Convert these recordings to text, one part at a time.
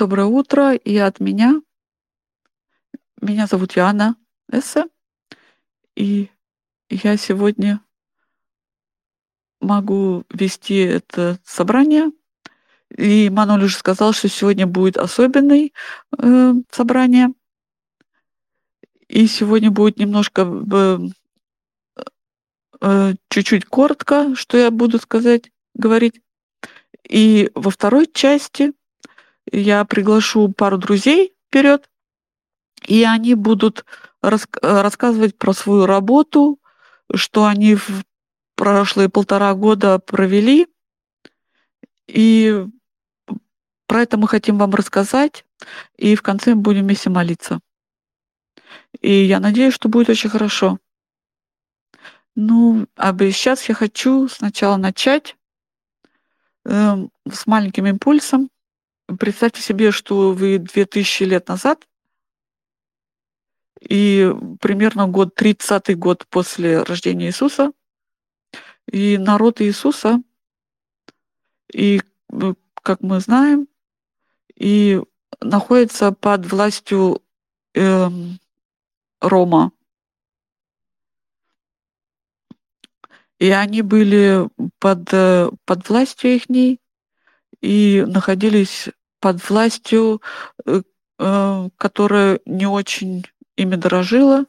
Доброе утро и от меня. Меня зовут Яна Эссе, и я сегодня могу вести это собрание. И Маноль уже сказал, что сегодня будет особенное э, собрание. И сегодня будет немножко э, э, чуть-чуть коротко, что я буду сказать, говорить. И во второй части я приглашу пару друзей вперед, и они будут рас рассказывать про свою работу, что они в прошлые полтора года провели. И про это мы хотим вам рассказать, и в конце мы будем вместе молиться. И я надеюсь, что будет очень хорошо. Ну, а сейчас я хочу сначала начать э, с маленьким импульсом. Представьте себе, что вы 2000 лет назад и примерно год, 30 год после рождения Иисуса, и народ Иисуса, и, как мы знаем, и находится под властью э, Рома. И они были под, э, под властью их и находились под властью, э, э, которая не очень ими дорожила.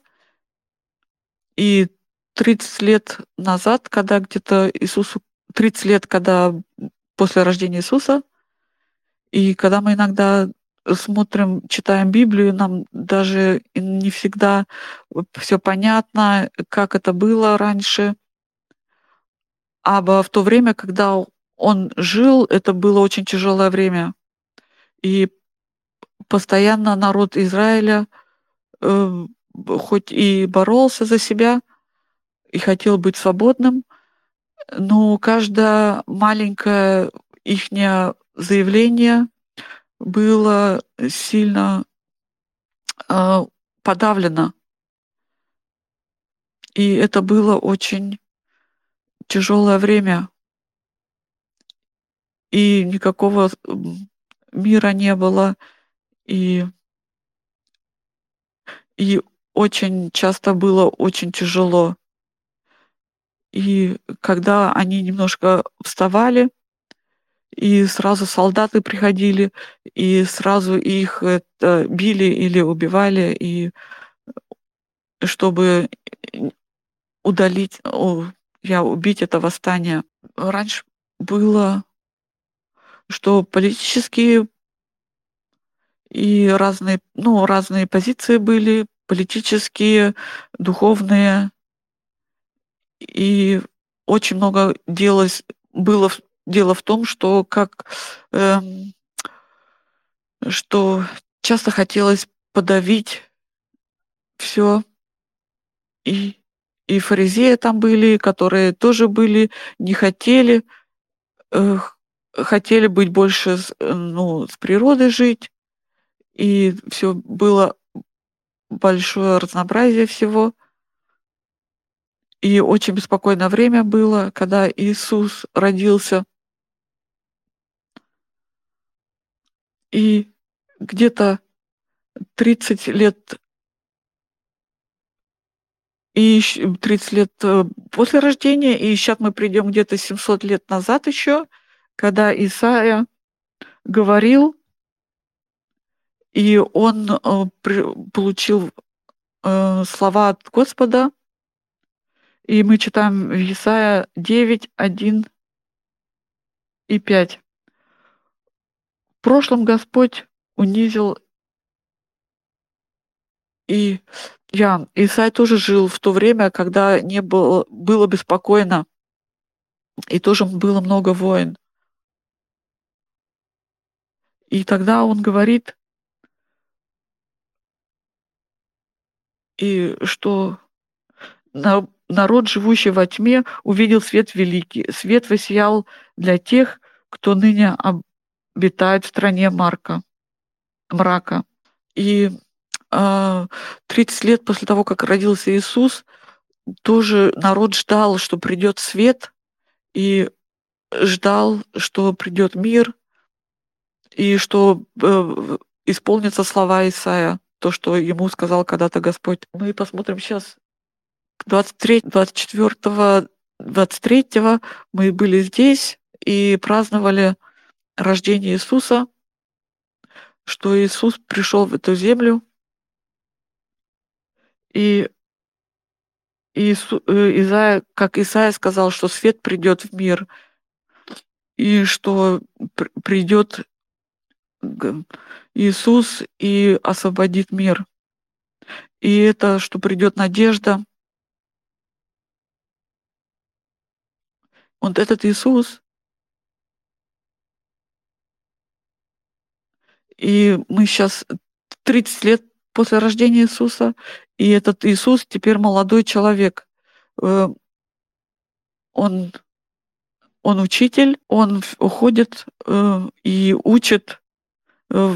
И 30 лет назад, когда где-то Иисусу... 30 лет, когда после рождения Иисуса, и когда мы иногда смотрим, читаем Библию, нам даже не всегда все понятно, как это было раньше. А в то время, когда он жил, это было очень тяжелое время. И постоянно народ Израиля э, хоть и боролся за себя и хотел быть свободным, но каждое маленькое их заявление было сильно э, подавлено. И это было очень тяжелое время. И никакого мира не было. И и очень часто было очень тяжело. И когда они немножко вставали, и сразу солдаты приходили, и сразу их это, били или убивали, и чтобы удалить, я убить это восстание. Раньше было, что политические и разные, ну, разные позиции были, политические, духовные. И очень много делалось, было дело в том, что как э, что часто хотелось подавить все и и фаризеи там были, которые тоже были, не хотели, э, хотели быть больше, ну, с природой жить, и все было большое разнообразие всего. И очень беспокойное время было, когда Иисус родился. И где-то 30 лет и 30 лет э, после рождения, и сейчас мы придем где-то 700 лет назад еще, когда Исаия говорил и он э, получил э, слова от Господа, и мы читаем в Исаия 9, 1 и 5. В прошлом Господь унизил и я, Исай тоже жил в то время, когда не было, было беспокойно, и тоже было много войн. И тогда он говорит, и что народ, живущий во тьме, увидел свет великий. Свет воссиял для тех, кто ныне обитает в стране Марка, мрака. И э, а, 30 лет после того, как родился Иисус, тоже народ ждал, что придет свет, и ждал, что придет мир. И что э, исполнятся слова Исаия, то, что ему сказал когда-то Господь. Мы посмотрим сейчас 23, 24, 23 мы были здесь и праздновали рождение Иисуса, что Иисус пришел в эту землю, и Иису, э, Исаия, как Исаия сказал, что свет придет в мир, и что придет Иисус и освободит мир. И это, что придет надежда. Вот этот Иисус, и мы сейчас 30 лет после рождения Иисуса, и этот Иисус теперь молодой человек. Э, он, он учитель, он уходит э, и учит. Э,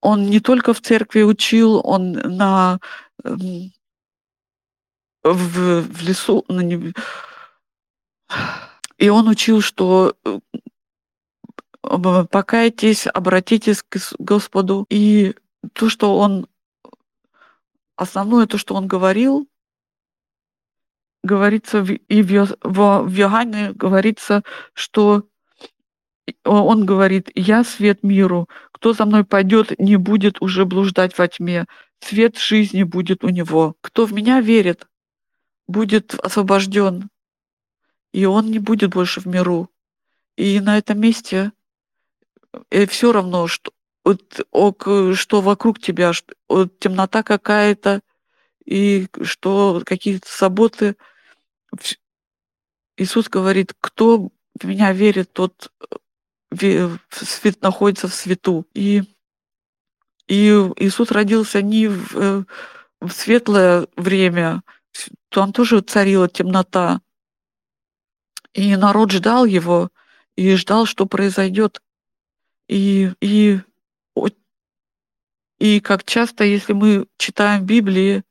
он не только в церкви учил, он на эм, в, в лесу, на, и он учил, что покайтесь, обратитесь к Господу. И то, что он, основное то, что он говорил, говорится и в, в, в Иоанне говорится, что он говорит, я свет миру, кто за мной пойдет, не будет уже блуждать во тьме, свет жизни будет у него. Кто в меня верит, будет освобожден, и он не будет больше в миру. И на этом месте и все равно, что, вот, что вокруг тебя, что, вот, темнота какая-то, и что какие-то заботы. Иисус говорит, кто в меня верит, тот э, находится в свету. И, и Иисус родился не в, э, в светлое время, там тоже царила темнота. И народ ждал его, и ждал, что произойдет. И, и, и как часто, если мы читаем Библии,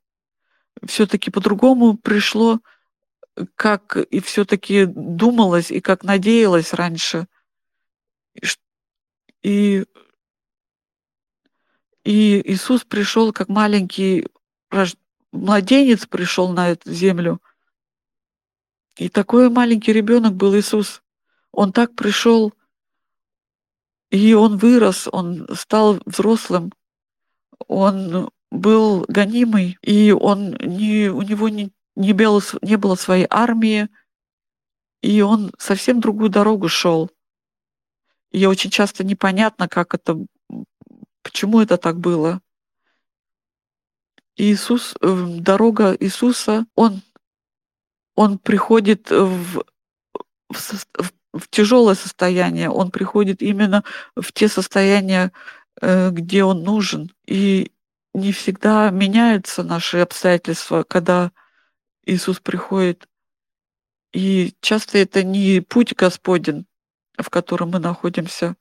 все-таки по-другому пришло, как и все-таки думалось, и как надеялось раньше. И, и Иисус пришел как маленький младенец пришел на эту землю. И такой маленький ребенок был Иисус. Он так пришел и он вырос, он стал взрослым, он был гонимый, и он не, у него не, не, было, не было своей армии, и он совсем другую дорогу шел. И очень часто непонятно, как это, почему это так было. Иисус, э, дорога Иисуса, он, он приходит в, в, в тяжелое состояние, он приходит именно в те состояния, э, где он нужен. И не всегда меняются наши обстоятельства, когда Иисус приходит. И часто это не путь Господень, в котором мы находимся.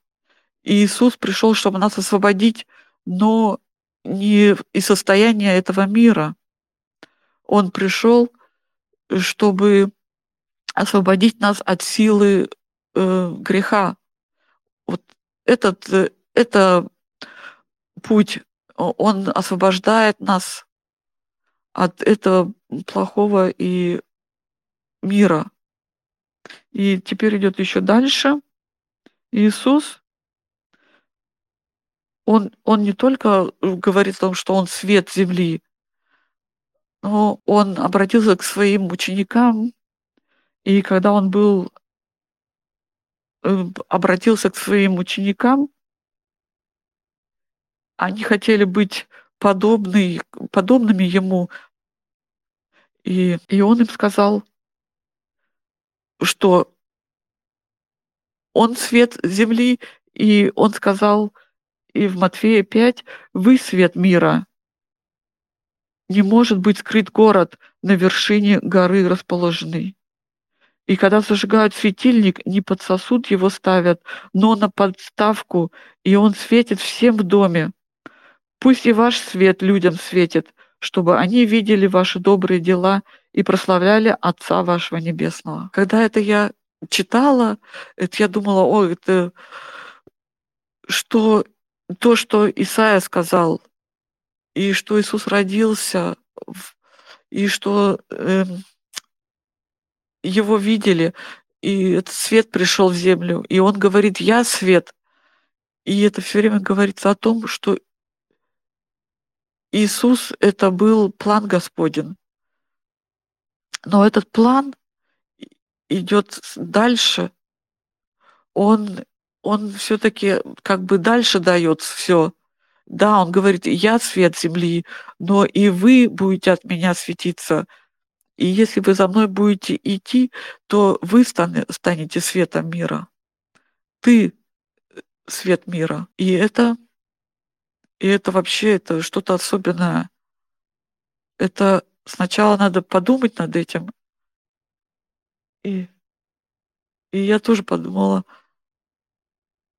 И Иисус пришел, чтобы нас освободить, но не из состояния этого мира. Он пришел, чтобы освободить нас от силы э, греха. Вот этот, э, это путь, он освобождает нас от этого плохого и мира. И теперь идет еще дальше. Иисус, он, он не только говорит о том, что он свет земли, но он обратился к своим ученикам, и когда он был Э, обратился к своим ученикам, они хотели быть подобны, подобными ему. И, и он им сказал, что он свет земли, и он сказал и в Матфея 5, вы свет мира. Не может быть скрыт город на вершине горы расположенный. И когда зажигают светильник, не под сосуд его ставят, но на подставку, и он светит всем в доме. Пусть и ваш свет людям светит, чтобы они видели ваши добрые дела и прославляли Отца вашего Небесного. Когда это я читала, это я думала, о, это что то, что Исаия сказал, и что Иисус родился, и что э, его видели, и этот свет пришел в землю, и он говорит, я свет. И это все время говорится о том, что Иисус — это был план Господень. Но этот план идет дальше. Он, он все-таки как бы дальше дает все. Да, он говорит, я свет земли, но и вы будете от меня светиться. И если вы за мной будете идти, то вы станете светом мира. Ты свет мира. И это, и это вообще это что-то особенное. Это сначала надо подумать над этим. И, и я тоже подумала.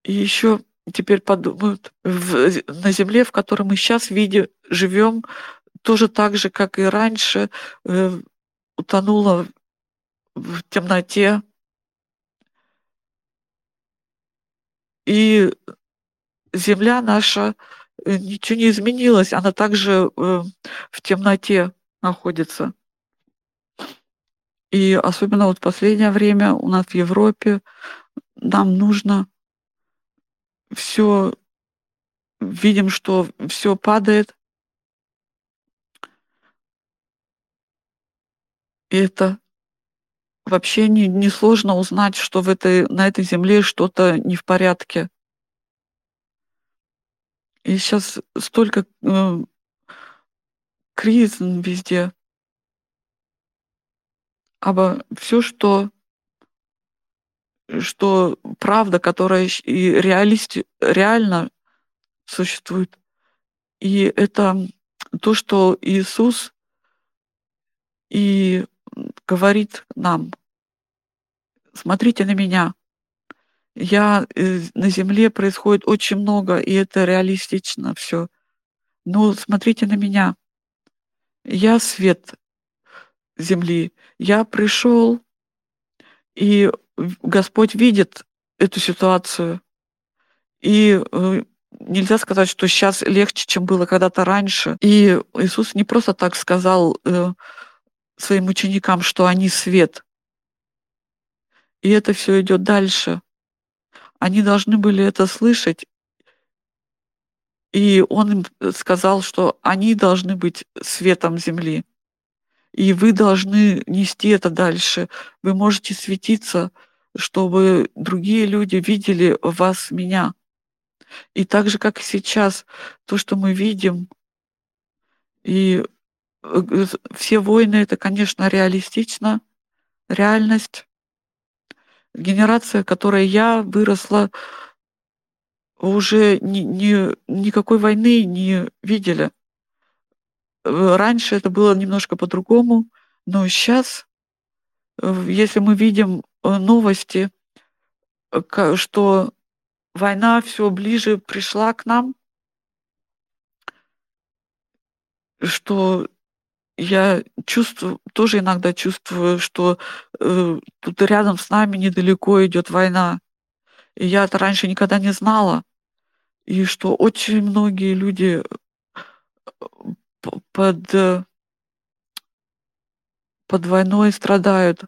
И еще теперь подумают, в, на земле, в которой мы сейчас видим, живем, тоже так же, как и раньше, э, утонула в темноте. И земля наша, э, ничего не изменилось, она также э, в темноте находится. И особенно вот в последнее время у нас в Европе нам нужно все, видим, что все падает. И это вообще не, не сложно узнать, что в этой, на этой земле что-то не в порядке. И сейчас столько э, кризис везде. А все, что что правда, которая и реалисти, реально существует. И это то, что Иисус и говорит нам, смотрите на меня. Я э, на земле происходит очень много, и это реалистично все. Но смотрите на меня. Я свет земли. Я пришел, и Господь видит эту ситуацию. И э, нельзя сказать, что сейчас легче, чем было когда-то раньше. И Иисус не просто так сказал э, своим ученикам, что они свет. И это все идет дальше. Они должны были это слышать. И он им сказал, что они должны быть светом земли. И вы должны нести это дальше. Вы можете светиться, чтобы другие люди видели в вас меня. И так же, как и сейчас, то, что мы видим, и э, все войны, это, конечно, реалистично, реальность. Генерация, которой я выросла, уже ни, ни, никакой войны не видели. Э, раньше это было немножко по-другому, но сейчас, э, если мы видим э, новости, что война все ближе пришла к нам, что я чувствую, тоже иногда чувствую, что э, тут рядом с нами недалеко идет война. И я это раньше никогда не знала. И что очень многие люди под, э, под войной страдают.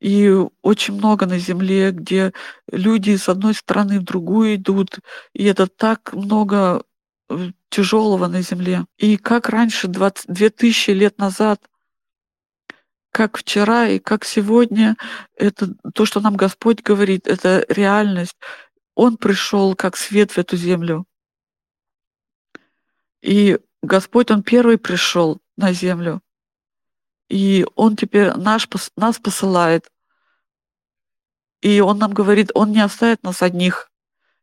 И очень много на земле, где люди с одной стороны в другую идут, и это так много э, тяжелого на земле. И как раньше, 20, 2000 лет назад, как вчера и как сегодня, это то, что нам Господь говорит, это реальность. Он пришел как свет в эту землю. И Господь, Он первый пришел на землю. И Он теперь наш, нас посылает. И Он нам говорит, Он не оставит нас одних.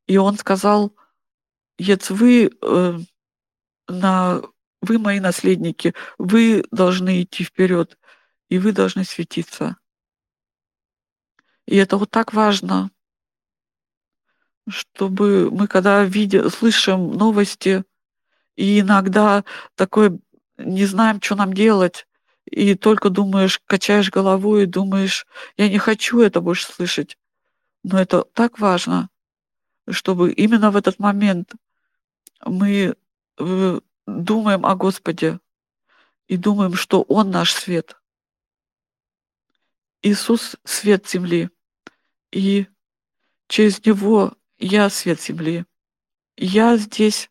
И Он сказал, Ец, вы, э, на, вы мои наследники, вы должны идти вперед, и вы должны светиться. И это вот так важно, чтобы мы, когда видим, слышим новости, и иногда такой не знаем, что нам делать, и только думаешь, качаешь головой и думаешь, я не хочу это больше слышать. Но это так важно, чтобы именно в этот момент мы э, думаем о Господе и думаем, что Он наш свет. Иисус — свет земли, и через Него я свет земли. Я здесь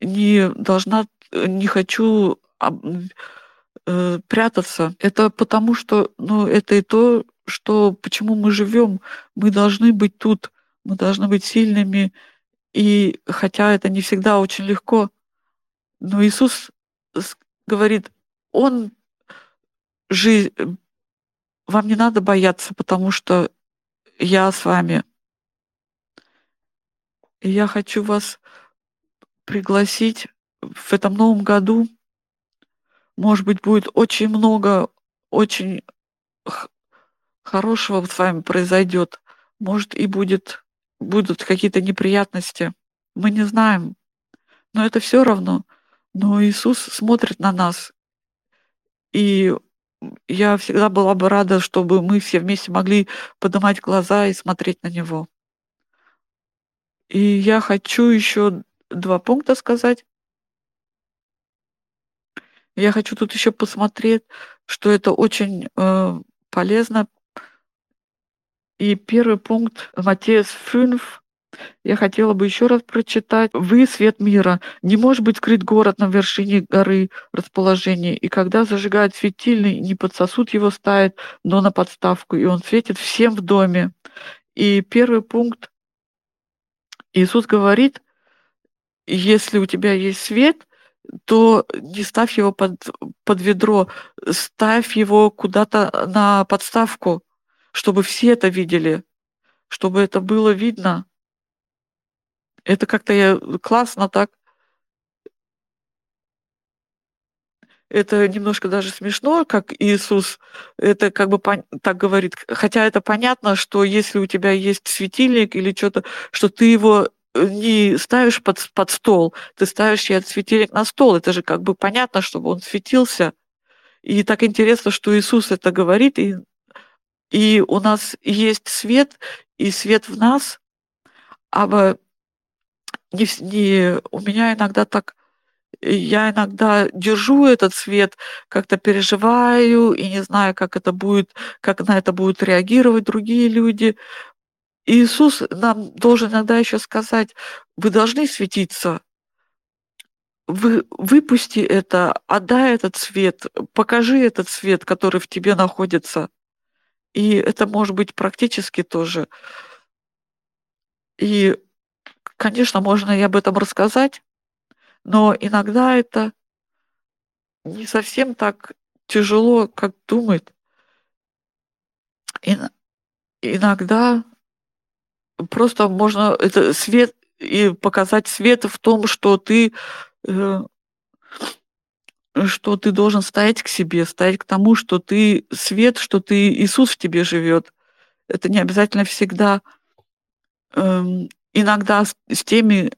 не должна, не хочу э, прятаться. Это потому, что, ну, это и то, что почему мы живем. Мы должны быть тут, мы должны быть сильными. И хотя это не всегда очень легко, но Иисус говорит, Он жизнь, вам не надо бояться, потому что я с вами. И я хочу вас пригласить в этом новом году. Может быть, будет очень много, очень хорошего с вами произойдет. Может, и будет, будут какие-то неприятности. Мы не знаем. Но это все равно. Но Иисус смотрит на нас. И я всегда была бы рада, чтобы мы все вместе могли поднимать глаза и смотреть на него. И я хочу еще два пункта сказать. Я хочу тут еще посмотреть, что это очень э, полезно. И первый пункт Матея 5, я хотела бы еще раз прочитать. «Вы – свет мира. Не может быть скрыт город на вершине горы расположения. И когда зажигают светильный, не под сосуд его ставят, но на подставку, и он светит всем в доме». И первый пункт Иисус говорит, если у тебя есть свет, то не ставь его под, под ведро, ставь его куда-то на подставку, чтобы все это видели, чтобы это было видно. Это как-то я классно так. Это немножко даже смешно, как Иисус это как бы так говорит. Хотя это понятно, что если у тебя есть светильник или что-то, что ты его не ставишь под, под стол, ты ставишь этот светильник на стол. Это же как бы понятно, чтобы он светился. И так интересно, что Иисус это говорит, и, и у нас есть свет, и свет в нас, а не, не, у меня иногда так, я иногда держу этот свет, как-то переживаю и не знаю, как это будет, как на это будут реагировать другие люди. Иисус нам должен иногда еще сказать, вы должны светиться, вы, выпусти это, отдай этот свет, покажи этот свет, который в тебе находится. И это может быть практически тоже. И Конечно, можно и об этом рассказать, но иногда это не совсем так тяжело, как думает. И, иногда просто можно это свет и показать свет в том, что ты э, что ты должен стоять к себе, стоять к тому, что ты свет, что ты Иисус в тебе живет. Это не обязательно всегда эм, иногда с, с теми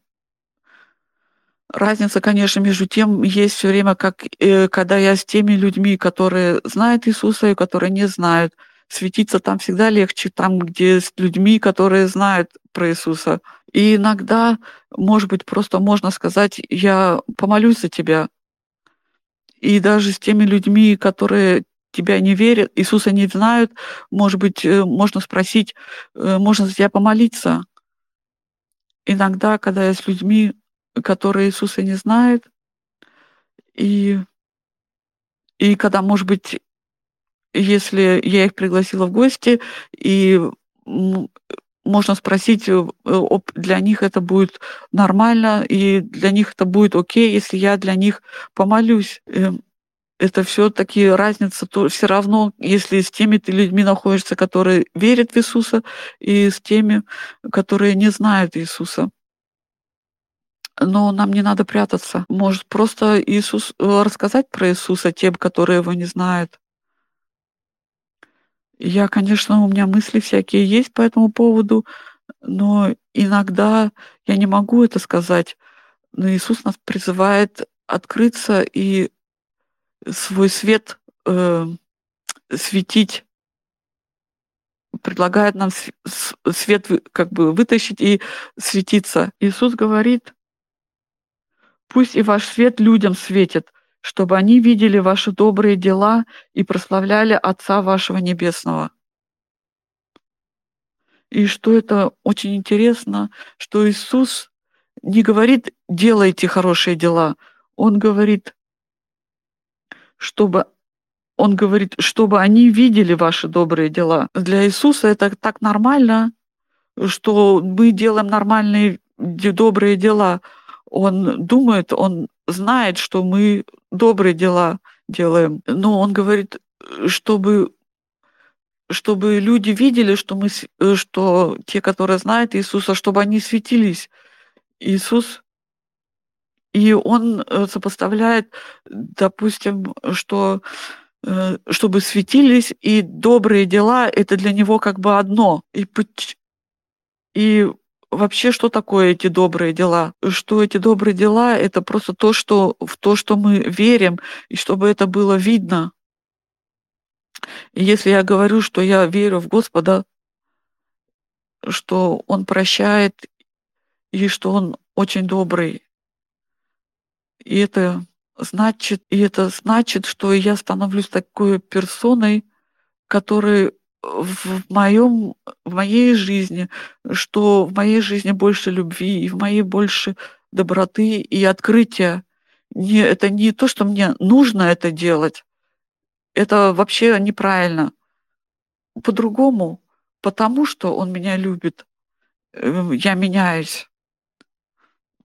разница, конечно, между тем есть все время, как э, когда я с теми людьми, которые знают Иисуса и которые не знают. Светиться там всегда легче, там, где с людьми, которые знают про Иисуса. И иногда, может быть, просто можно сказать, я помолюсь за тебя. И даже с теми людьми, которые тебя не верят, Иисуса не знают, может быть, э, можно спросить, э, можно за тебя помолиться иногда, когда я с людьми, которые Иисуса не знают, и, и когда, может быть, если я их пригласила в гости, и можно спросить, э, для них это будет нормально, и для них это будет окей, если я для них помолюсь. Эм, это все-таки разница, то все равно, если с теми ты людьми находишься, которые верят в Иисуса, и с теми, которые не знают Иисуса. Но нам не надо прятаться. Может, просто Иисус э, рассказать про Иисуса тем, которые его не знают. Я, конечно, у меня мысли всякие есть по этому поводу, но иногда я не могу это сказать. Но Иисус нас призывает открыться и свой свет э, светить предлагает нам свет как бы вытащить и светиться. Иисус говорит, пусть и ваш свет людям светит, чтобы они видели ваши добрые дела и прославляли Отца вашего Небесного. И что это очень интересно, что Иисус не говорит «делайте хорошие дела», Он говорит, чтобы он говорит, чтобы они видели ваши добрые дела. Для Иисуса это так нормально, что мы делаем нормальные добрые дела. Он думает, он знает, что мы добрые дела делаем. Но он говорит, чтобы чтобы люди видели, что мы, что те, которые знают Иисуса, чтобы они светились. Иисус и он э, сопоставляет, допустим, что Э, чтобы светились, и добрые дела — это для него как бы одно. И, и вообще, что такое эти добрые дела? Что эти добрые дела — это просто то, что, в то, что мы верим, и чтобы это было видно. И если я говорю, что я верю в Господа, что Он прощает, и что Он очень добрый, и это значит, и это значит, что я становлюсь такой персоной, которой в моем, в моей жизни, что в моей жизни больше любви, и в моей больше доброты и открытия. Не, это не то, что мне нужно это делать. Это вообще неправильно. По-другому, потому что он меня любит, э, я меняюсь.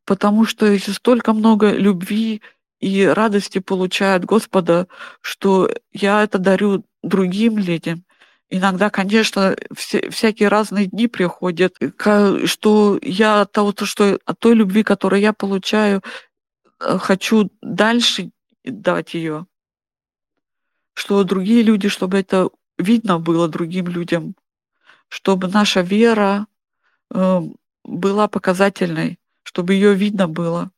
Потому что еще столько много любви и радости получаю от Господа, что я это дарю другим людям. Иногда, конечно, все, всякие разные дни приходят, что я от того, что от той любви, которую я получаю, э, хочу дальше дать ее, что другие люди, чтобы это видно было другим людям, чтобы наша вера э, была показательной, чтобы ее видно было.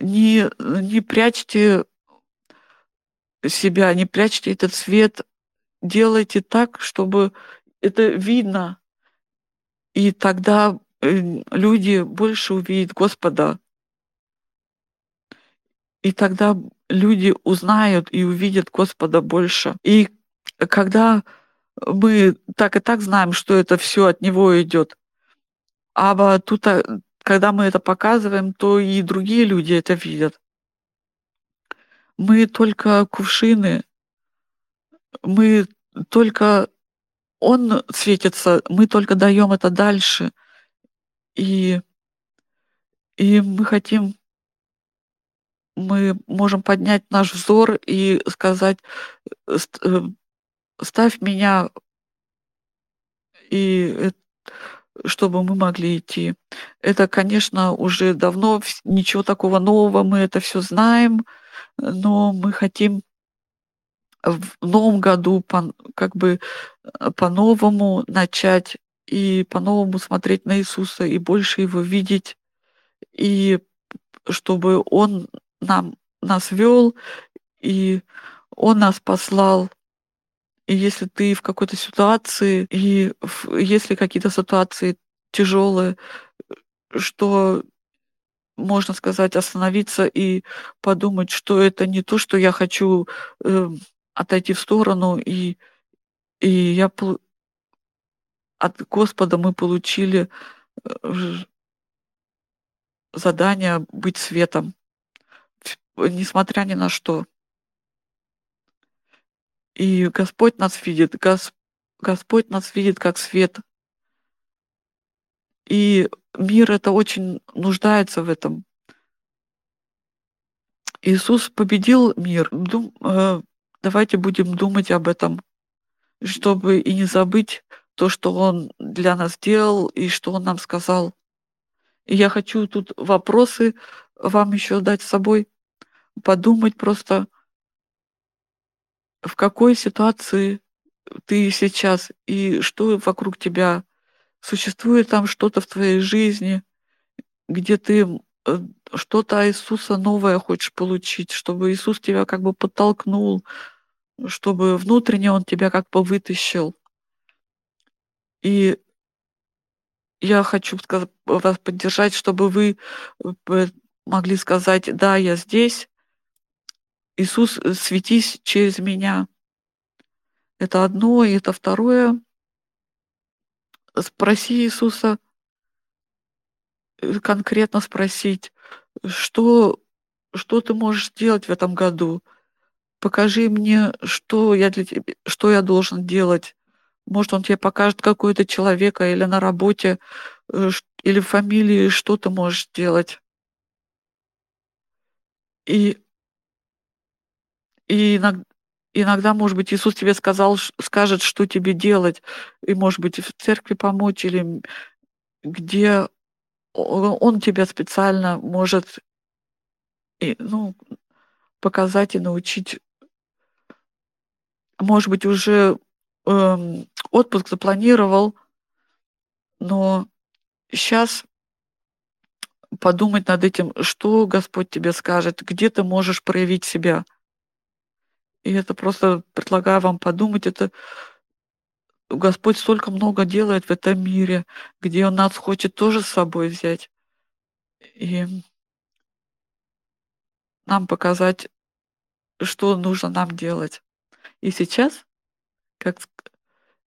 Не, не прячьте себя, не прячьте этот свет, делайте так, чтобы это видно. И тогда э, люди больше увидят Господа. И тогда люди узнают и увидят Господа больше. И когда мы так и так знаем, что это все от Него идет, а тут а, когда мы это показываем, то и другие люди это видят. Мы только кувшины, мы только он светится, мы только даем это дальше. И, и мы хотим, мы можем поднять наш взор и сказать, э, ставь меня, и чтобы мы могли идти. Это, конечно, уже давно ничего такого нового, мы это все знаем, но мы хотим в новом году по, как бы э, по-новому начать и по-новому смотреть на Иисуса и больше его видеть, и чтобы Он нам, нас вел, и Он нас послал. И если ты в какой-то ситуации, и в, если какие-то ситуации тяжелые, что можно сказать, остановиться и подумать, что это не то, что я хочу э, отойти в сторону, и, и я от Господа мы получили э, задание быть светом, несмотря ни на что. И Господь нас видит, Гос... Господь нас видит как свет. И мир это очень нуждается в этом. Иисус победил мир. Давайте будем думать об этом, чтобы и не забыть то, что Он для нас сделал и что Он нам сказал. И я хочу тут вопросы вам еще дать с собой, подумать просто, в какой ситуации ты сейчас и что вокруг тебя. Существует там что-то в твоей жизни, где ты э, что-то Иисуса новое хочешь получить, чтобы Иисус тебя как бы подтолкнул, чтобы внутренне Он тебя как бы вытащил. И я хочу вас поддержать, чтобы вы э, могли сказать, да, я здесь, Иисус, э, светись через меня. Это одно, и это второе. Спроси Иисуса, э, конкретно спросить, что, что ты можешь делать в этом году? Покажи мне, что я, для тебя, что я должен делать. Может, он тебе покажет какого-то человека или на работе, э, или в фамилии, что ты можешь делать. И, и иногда, иногда, может быть, Иисус тебе сказал, скажет, что тебе делать, и, может быть, в церкви помочь, или где он тебя специально может и, ну, показать и научить. Может быть, уже эм, отпуск запланировал, но сейчас подумать над этим, что Господь тебе скажет, где ты можешь проявить себя. И это просто предлагаю вам подумать, это Господь столько много делает в этом мире, где Он нас хочет тоже с собой взять. И нам показать, что нужно нам делать. И сейчас, как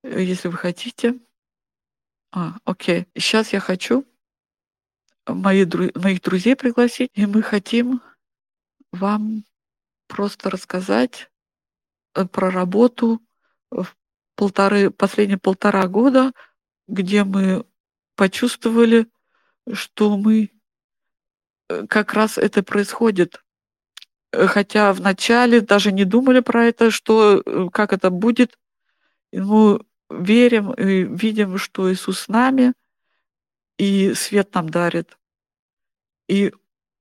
если вы хотите, а, окей, сейчас я хочу мои, моих друзей пригласить, и мы хотим вам просто рассказать э, про работу в полторы, последние полтора года, где мы почувствовали, что мы э, как раз это происходит. Э, хотя вначале даже не думали про это, что как это будет. Мы верим и видим, что Иисус с нами, и свет нам дарит. И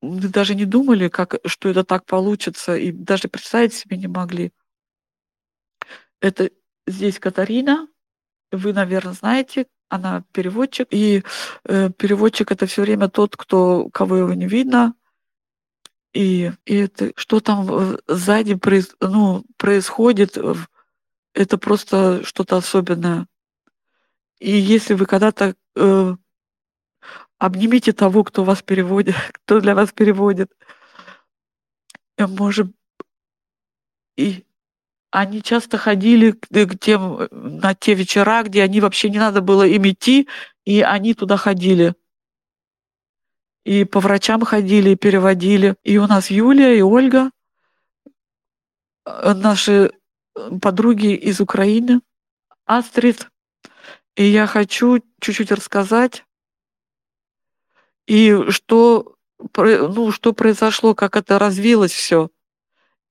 мы даже не думали, как, что это так получится, и даже представить себе не могли. Это здесь Катарина, вы, наверное, знаете, она переводчик, и э, переводчик это все время тот, кто, кого его не видно, и, и это, что там сзади произ, ну, происходит, это просто что-то особенное. И если вы когда-то э, обнимите того, кто вас переводит, кто для вас переводит, э, может, и они часто ходили к, к тем, на те вечера, где они вообще не надо было им идти, и они туда ходили. И по врачам ходили, и переводили. И у нас Юлия и Ольга, э, наши подруги из Украины, Астрид. И я хочу чуть-чуть рассказать, и что, ну, что произошло, как это развилось все.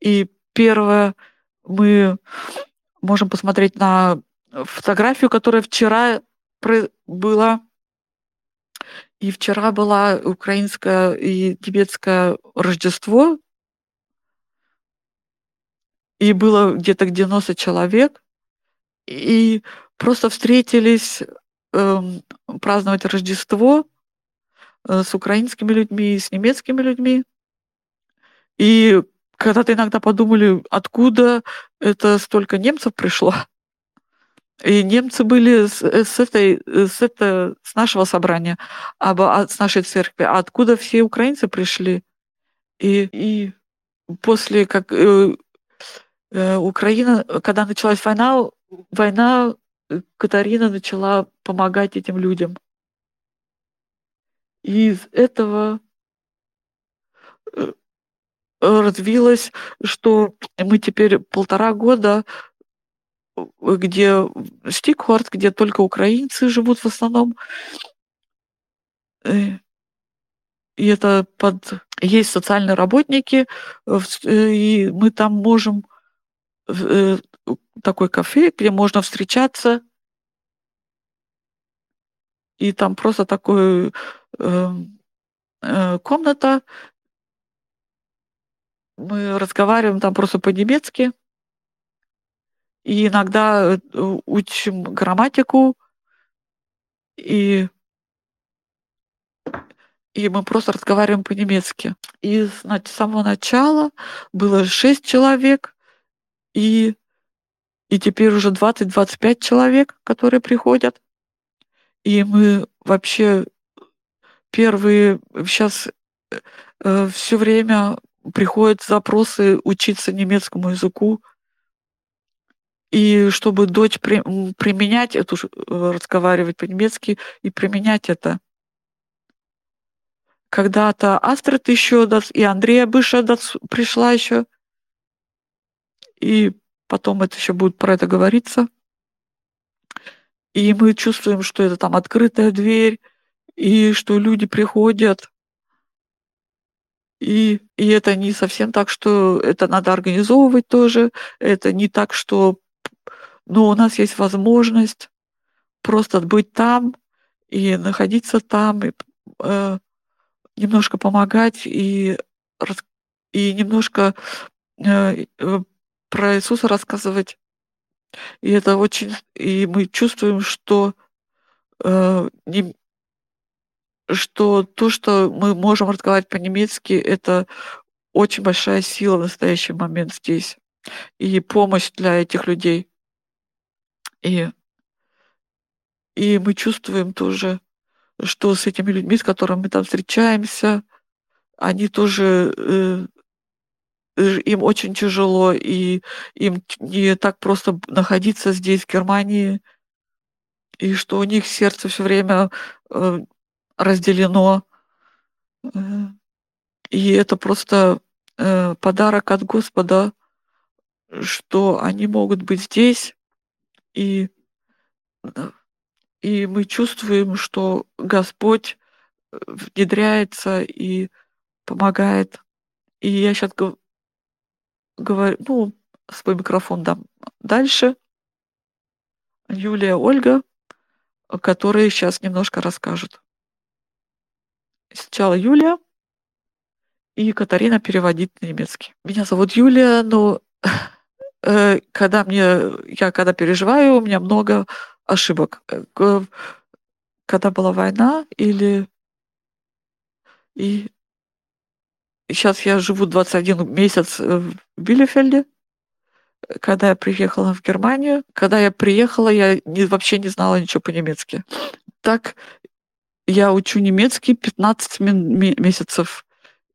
И первое, мы можем посмотреть на фотографию, которая вчера была. И вчера была украинское и тибетское Рождество, и было где-то 90 человек, и просто встретились э, праздновать Рождество э, с украинскими людьми, с немецкими людьми. И когда-то иногда подумали, откуда это столько немцев пришло. И немцы были с, э, с, этой, с, это, с нашего собрания, а, с нашей церкви. А откуда все украинцы пришли? И, и после как э, Э, Украина, когда началась война, война, э, Катарина начала помогать этим людям. И из этого э, развилось, что мы теперь полтора года, где Стикхорд, где только украинцы живут в основном, и это под... Есть социальные работники, и мы там можем э, такой кафе, где можно встречаться. И там просто такой э, э, комната. Мы разговариваем там просто по-немецки. И иногда э, учим грамматику. И и мы просто разговариваем по-немецки. И значит, с самого начала было шесть человек, и, и теперь уже 20-25 человек, которые приходят. И мы вообще первые сейчас э, все время приходят запросы учиться немецкому языку. И чтобы дочь при, применять эту, э, разговаривать по-немецки и применять это. Когда-то Астрид еще и Андрея Быша пришла еще. И потом это еще будет про это говориться. И мы чувствуем, что это там открытая дверь, и что люди приходят. И, и это не совсем так, что это надо организовывать тоже. Это не так, что ну, у нас есть возможность просто быть там и находиться там, и э, немножко помогать и, и немножко э, э, про Иисуса рассказывать. И это очень... И мы чувствуем, что, э, не, что то, что мы можем разговаривать по-немецки, это очень большая сила в настоящий момент здесь. И помощь для этих людей. И, и мы чувствуем тоже, что с этими людьми, с которыми мы там встречаемся, они тоже э, им очень тяжело, и им не так просто находиться здесь, в Германии, и что у них сердце все время э, разделено. Э, и это просто э, подарок от Господа, что они могут быть здесь, и, и мы чувствуем, что Господь внедряется и помогает. И я сейчас говорю, ну, свой микрофон дам дальше. Юлия, Ольга, которые сейчас немножко расскажут. Сначала Юлия, и Катарина переводит на немецкий. Меня зовут Юлия, но э, когда мне, я когда переживаю, у меня много ошибок. Э, когда была война или и Сейчас я живу 21 месяц э, в Билефельде. Когда я приехала в Германию, когда я приехала, я не, вообще не знала ничего по-немецки. Так я учу немецкий 15 месяцев.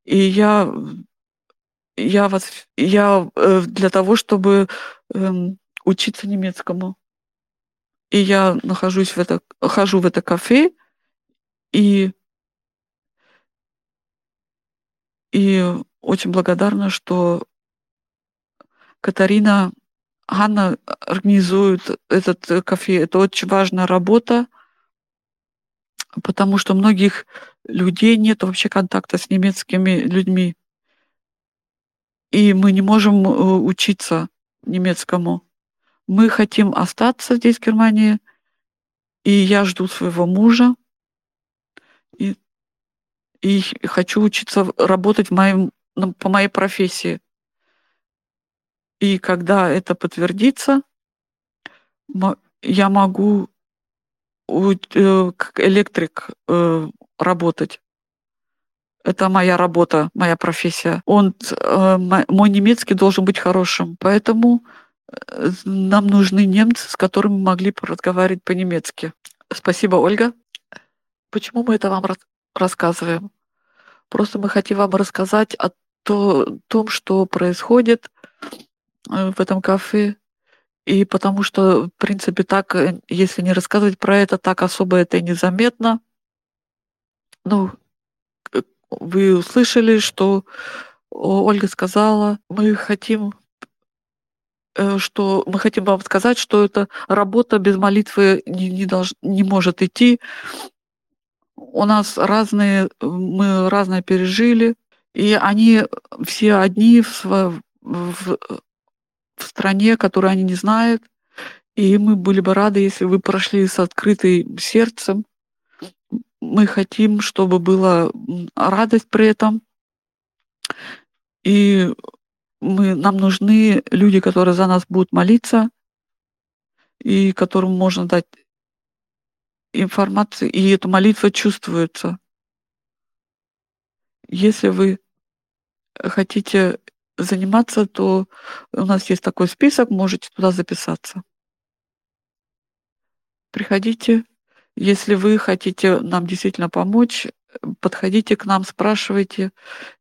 И я, я, вас, я э, для того, чтобы э, учиться немецкому. И я нахожусь в это, хожу в это кафе, и И очень благодарна, что Катарина, Анна организует этот кафе. Это очень важная работа, потому что многих людей нет вообще контакта с немецкими людьми. И мы не можем э, учиться немецкому. Мы хотим остаться здесь, в Германии, и я жду своего мужа. И и хочу учиться работать в моем, ну, по моей профессии. И когда это подтвердится, я могу как электрик э, работать. Это моя работа, моя профессия. Он, э, мой немецкий должен быть хорошим. Поэтому нам нужны немцы, с которыми мы могли разговаривать по-немецки. Спасибо, Ольга. Почему мы это вам рассказываем? Просто мы хотим вам рассказать о то, том, что происходит э, в этом кафе. И потому что, в принципе, так, э, если не рассказывать про это, так особо это и незаметно. Ну, вы услышали, что Ольга сказала, мы хотим э, что мы хотим вам сказать, что эта работа без молитвы не, не, долж, не может идти, у нас разные, мы разное пережили, и они все одни в, в, в стране, которую они не знают. И мы были бы рады, если вы прошли с открытым сердцем. Мы хотим, чтобы была радость при этом. И мы, нам нужны люди, которые за нас будут молиться, и которым можно дать информации, и эта молитва чувствуется. Если вы хотите заниматься, то у нас есть такой список, можете туда записаться. Приходите, Если вы хотите нам действительно помочь, подходите к нам, спрашивайте,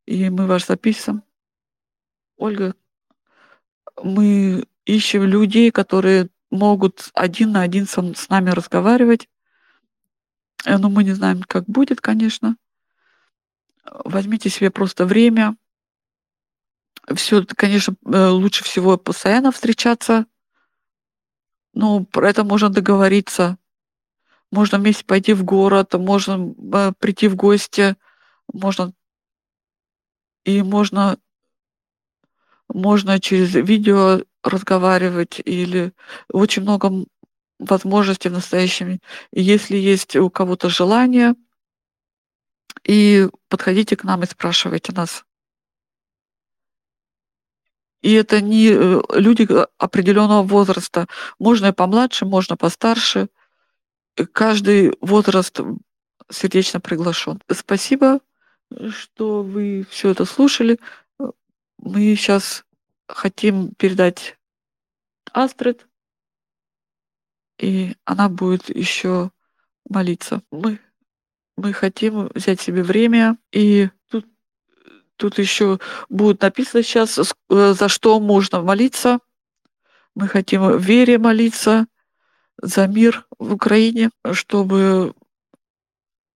и мы вас запишем. Ольга, мы ищем людей, которые могут один на один с нами разговаривать. Э, но мы не знаем, как будет, конечно. Возьмите себе просто время. Это, конечно, э, лучше всего постоянно встречаться. Но про это можно договориться. Можно вместе пойти в город, можно, э, прийти в гости, можно и можно можно через видео разговаривать или очень много, возможностей в настоящем. Если есть у кого-то желание и подходите к нам и спрашивайте нас. И это не, э, люди, э, определённого возраста. Можно и помладше, можно постарше. Каждый возраст, сердечно приглашен. Спасибо, что вы всё это слушали. Мы щас хотим передать Астрид и она будет ещё молиться. Мы мы хотим взять себе время, и тут, тут ещё будет написано ск э, за что можно молиться. Мы хотим в вере молиться за мир в Украине, чтобы,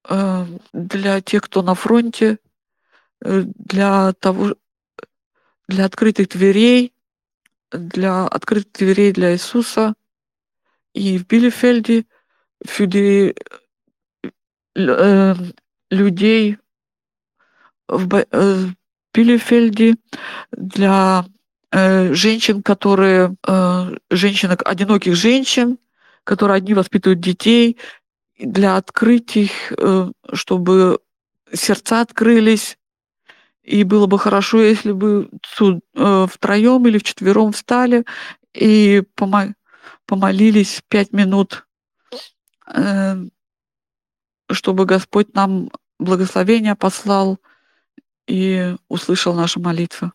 э, для тех, кто на фронте, э, для того, для открытых дверей, для открытых дверей для Иисуса. И в Билефельде, э, людей в э, Билефельде, для, э, женщин, которые, э, женщинок одиноких женщин, которые одни воспитывают детей, для открытий, чтобы сердца открылись. И было бы хорошо, если бы цу втроём или вчетвером встали и помо помолились 5 минут, чтобы Господь нам благословение послал и услышал наши молитвы.